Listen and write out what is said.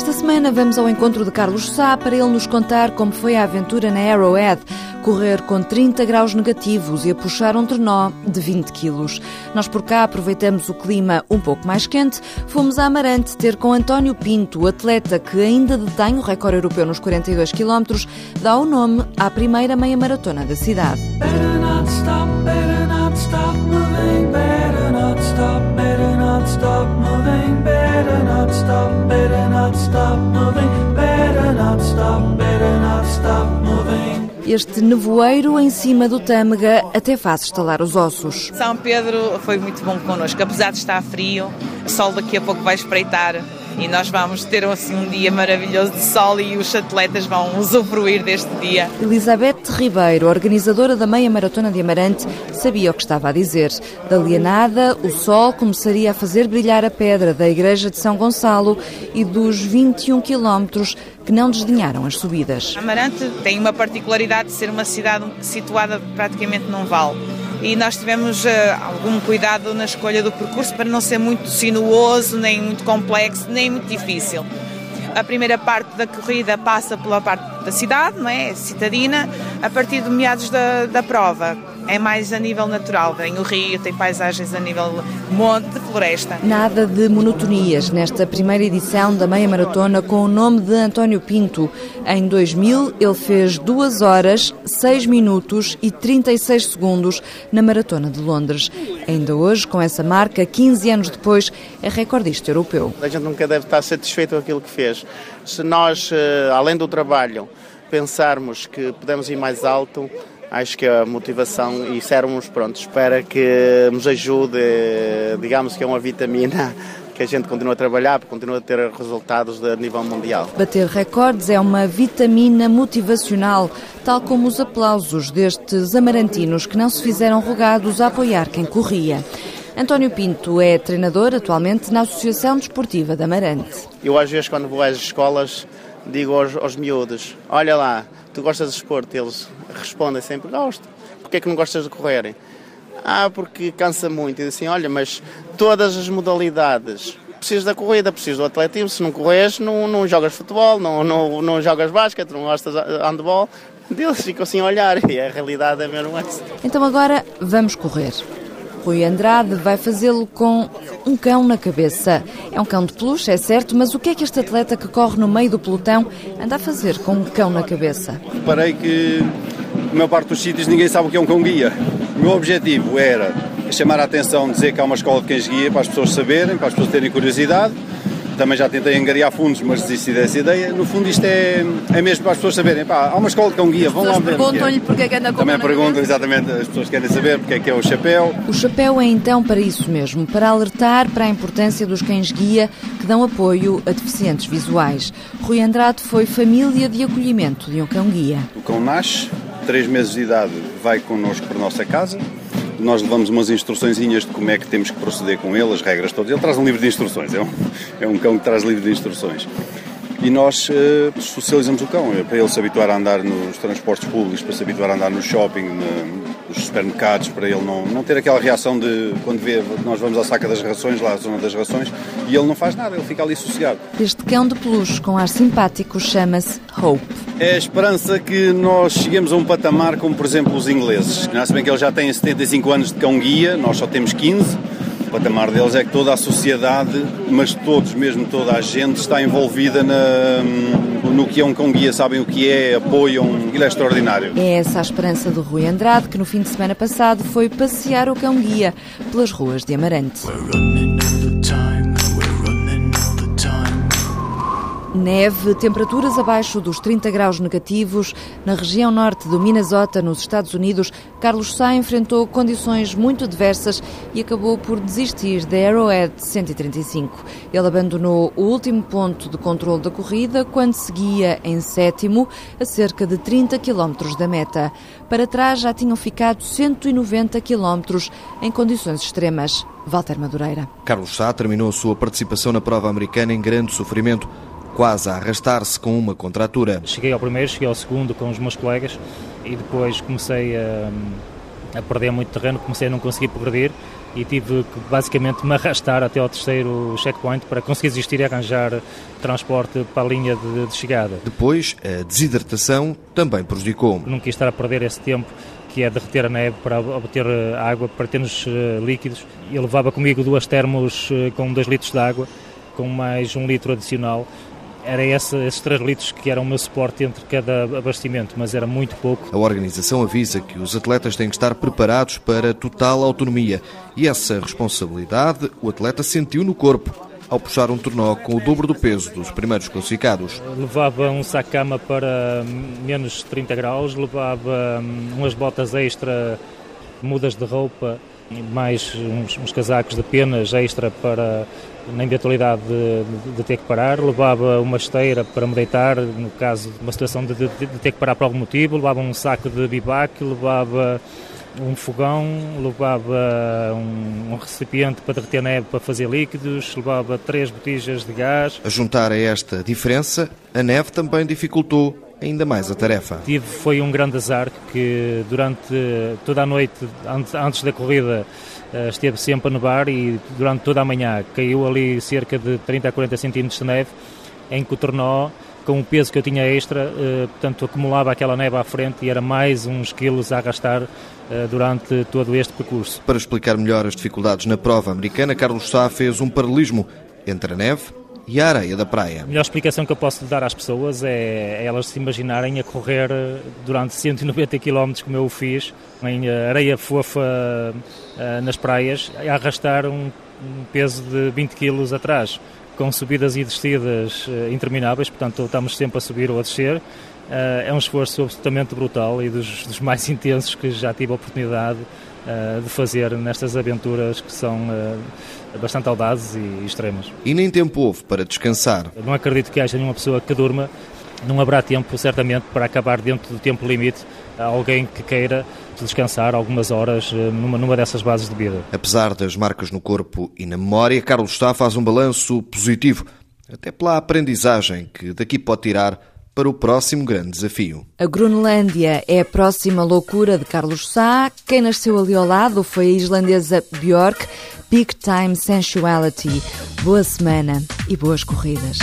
Esta semana vamos ao encontro de Carlos Sá para ele nos contar como foi a aventura na Arrowhead, correr com 30 graus negativos e a puxar um trenó de 20 quilos. Nós por cá aproveitamos o clima um pouco mais quente, fomos a Amarante ter com António Pinto, atleta que ainda detém o recorde europeu nos 42 quilómetros, dá o nome à primeira meia maratona da cidade. Better not stop, better not stop moving, better not stop, not stop moving, better not stop, better not stop moving, better not stop, better not stop moving. Este nevoeiro em cima do Tâmega até faz estalar os ossos. São Pedro foi muito bom connosco, apesar de estar frio, o sol daqui a pouco vai espreitar e nós vamos ter assim um dia maravilhoso de sol e os atletas vão usufruir deste dia. Elizabeth Ribeiro, organizadora da meia maratona de Amarante, sabia o que estava a dizer. Dali a nada, o sol começaria a fazer brilhar a pedra da igreja de São Gonçalo e dos 21 quilómetros que não desdenharam as subidas. Amarante tem uma particularidade de ser uma cidade situada praticamente num vale e nós tivemos uh, algum cuidado na escolha do percurso para não ser muito sinuoso, nem muito complexo, nem muito difícil. A primeira parte da corrida passa pela parte da cidade, não é? Citadina, a partir de meados da, da prova é mais a nível natural. Tem o rio, tem paisagens a nível monte, de floresta. Nada de monotonias nesta primeira edição da meia maratona com o nome de António Pinto. Em 2000, ele fez 2 horas, 6 minutos e 36 segundos na maratona de Londres. Ainda hoje, com essa marca, 15 anos depois, é recordista europeu. A gente nunca deve estar satisfeito com aquilo que fez. Se nós, eh, além do trabalho, pensarmos que podemos ir mais alto, acho que a motivação e sermos prontos para que nos ajude, digamos que é uma vitamina que a gente continua a trabalhar, continua a ter resultados a nível mundial. Bater recordes é uma vitamina motivacional, tal como os aplausos destes amarantinos que não se fizeram rogados a apoiar quem corria. António Pinto é treinador atualmente na Associação Desportiva da Amarante. Eu às vezes quando vou às escolas digo aos, aos miúdos, olha lá, tu gostas de esporte? Eles respondem sempre, gosto. Porquê é que não gostas de correr? Ah, porque cansa muito. E assim, olha, mas todas as modalidades precisas da corrida, precisas do atletismo. Se não corres, não, não jogas futebol, não, não, não jogas basquete, não gostas de handball. Eles ficam assim a olhar e a realidade é mesmo essa. Então agora vamos correr. Rui Andrade vai fazê-lo com um cão na cabeça. É um cão de peluche, é certo, mas o que é que este atleta que corre no meio do pelotão anda a fazer com um cão na cabeça? Reparei que, na maior parte dos sítios, ninguém sabe o que é um cão-guia. O meu objetivo era chamar a atenção, dizer que há uma escola de cães-guia para as pessoas saberem, para as pessoas terem curiosidade também já tentei angariar fundos, mas desisti dessa ideia. No fundo, isto é, é mesmo para as pessoas saberem. Pá, há uma escola de cão guia, vão lá ver. perguntam-lhe é. porque é que anda com Também perguntam, exatamente, as pessoas querem saber porque é que é o chapéu. O chapéu é então para isso mesmo, para alertar para a importância dos cães guia que dão apoio a deficientes visuais. Rui Andrade foi família de acolhimento de um cão guia. O cão nasce, três meses de idade, vai connosco para a nossa casa nós levamos umas instruçõezinhas de como é que temos que proceder com ele, as regras todas. Ele traz um livro de instruções, é um, é um cão que traz livro de instruções. E nós uh, socializamos o cão, é para ele se habituar a andar nos transportes públicos, para se habituar a andar no shopping, nos supermercados, para ele não, não ter aquela reação de quando vê, nós vamos à saca das rações, lá à zona das rações, e ele não faz nada, ele fica ali sossegado. Este cão de peluche com ar simpático chama-se Hope. É a esperança que nós cheguemos a um patamar como, por exemplo, os ingleses. Se bem que eles já têm 75 anos de cão-guia, nós só temos 15. O patamar deles é que toda a sociedade, mas todos, mesmo toda a gente, está envolvida na, no que é um cão-guia, sabem o que é, apoiam, aquilo é extraordinário. É essa a esperança do Rui Andrade, que no fim de semana passado foi passear o cão-guia pelas ruas de Amarante. Neve, temperaturas abaixo dos 30 graus negativos. Na região norte do Minnesota, nos Estados Unidos, Carlos Sá enfrentou condições muito adversas e acabou por desistir da Arrowhead 135. Ele abandonou o último ponto de controle da corrida quando seguia em sétimo, a cerca de 30 quilómetros da meta. Para trás já tinham ficado 190 quilómetros em condições extremas. Walter Madureira. Carlos Sá terminou a sua participação na prova americana em grande sofrimento quase a arrastar-se com uma contratura. Cheguei ao primeiro, cheguei ao segundo com os meus colegas e depois comecei a, a perder muito terreno, comecei a não conseguir progredir e tive que basicamente me arrastar até ao terceiro checkpoint para conseguir existir e arranjar transporte para a linha de, de chegada. Depois, a desidratação também prejudicou-me. Não quis estar a perder esse tempo que é derreter a neve para obter eh, água, para termos uh, líquidos. Eu levava comigo duas termos uh, com 2 litros de água, com mais um litro adicional era esse, esses 3 litros que eram o meu suporte entre cada abastecimento, mas era muito pouco. A organização avisa que os atletas têm que estar preparados para total autonomia e essa responsabilidade o atleta sentiu no corpo ao puxar um tornó com o dobro do peso dos primeiros classificados. Levava um saco-cama para menos 30 graus, levava hum, umas botas extra, mudas de roupa, mais uns, uns casacos de penas extra para na eventualidade de, de, de, ter que parar, levava uma esteira para me deitar, no caso de uma situação de, de, ter que parar por algum motivo, levava um saco de bivac, levava um fogão, levava um, um, recipiente para derreter neve para fazer líquidos, levava três botijas de gás. A juntar a esta diferença, a neve também dificultou ainda mais a tarefa. Tive, foi um grande azar que durante toda a noite, antes da corrida, esteve sempre a nevar e durante toda a manhã caiu ali cerca de 30 a 40 centímetros de neve, em que o tornó, com o peso que eu tinha extra, eh, portanto acumulava aquela neve à frente e era mais uns quilos a arrastar eh, durante todo este percurso. Para explicar melhor as dificuldades na prova americana, Carlos Sá fez um paralelismo entre a neve e a areia da praia. A melhor explicação que eu posso dar às pessoas é, é elas se imaginarem a correr durante 190 km, como eu o fiz, em areia fofa uh, nas praias, a arrastar um, peso de 20 kg atrás, com subidas e descidas intermináveis, portanto estamos sempre a subir ou a descer. Uh, é um esforço absolutamente brutal e dos, dos mais intensos que já tive a oportunidade de fazer nestas aventuras que são bastante audazes e extremas. E nem tempo houve para descansar. não acredito que haja nenhuma pessoa que durma, não haverá tempo, certamente, para acabar dentro do tempo limite alguém que queira descansar algumas horas eh, numa, numa dessas bases de vida. Apesar das marcas no corpo e na memória, Carlos Sá faz um balanço positivo, até pela aprendizagem que daqui pode tirar para o próximo grande desafio. A Groenlândia é a próxima loucura de Carlos Sá. Quem nasceu ali ao lado foi a islandesa Björk. Big Time Sensuality. Boa semana e boas corridas.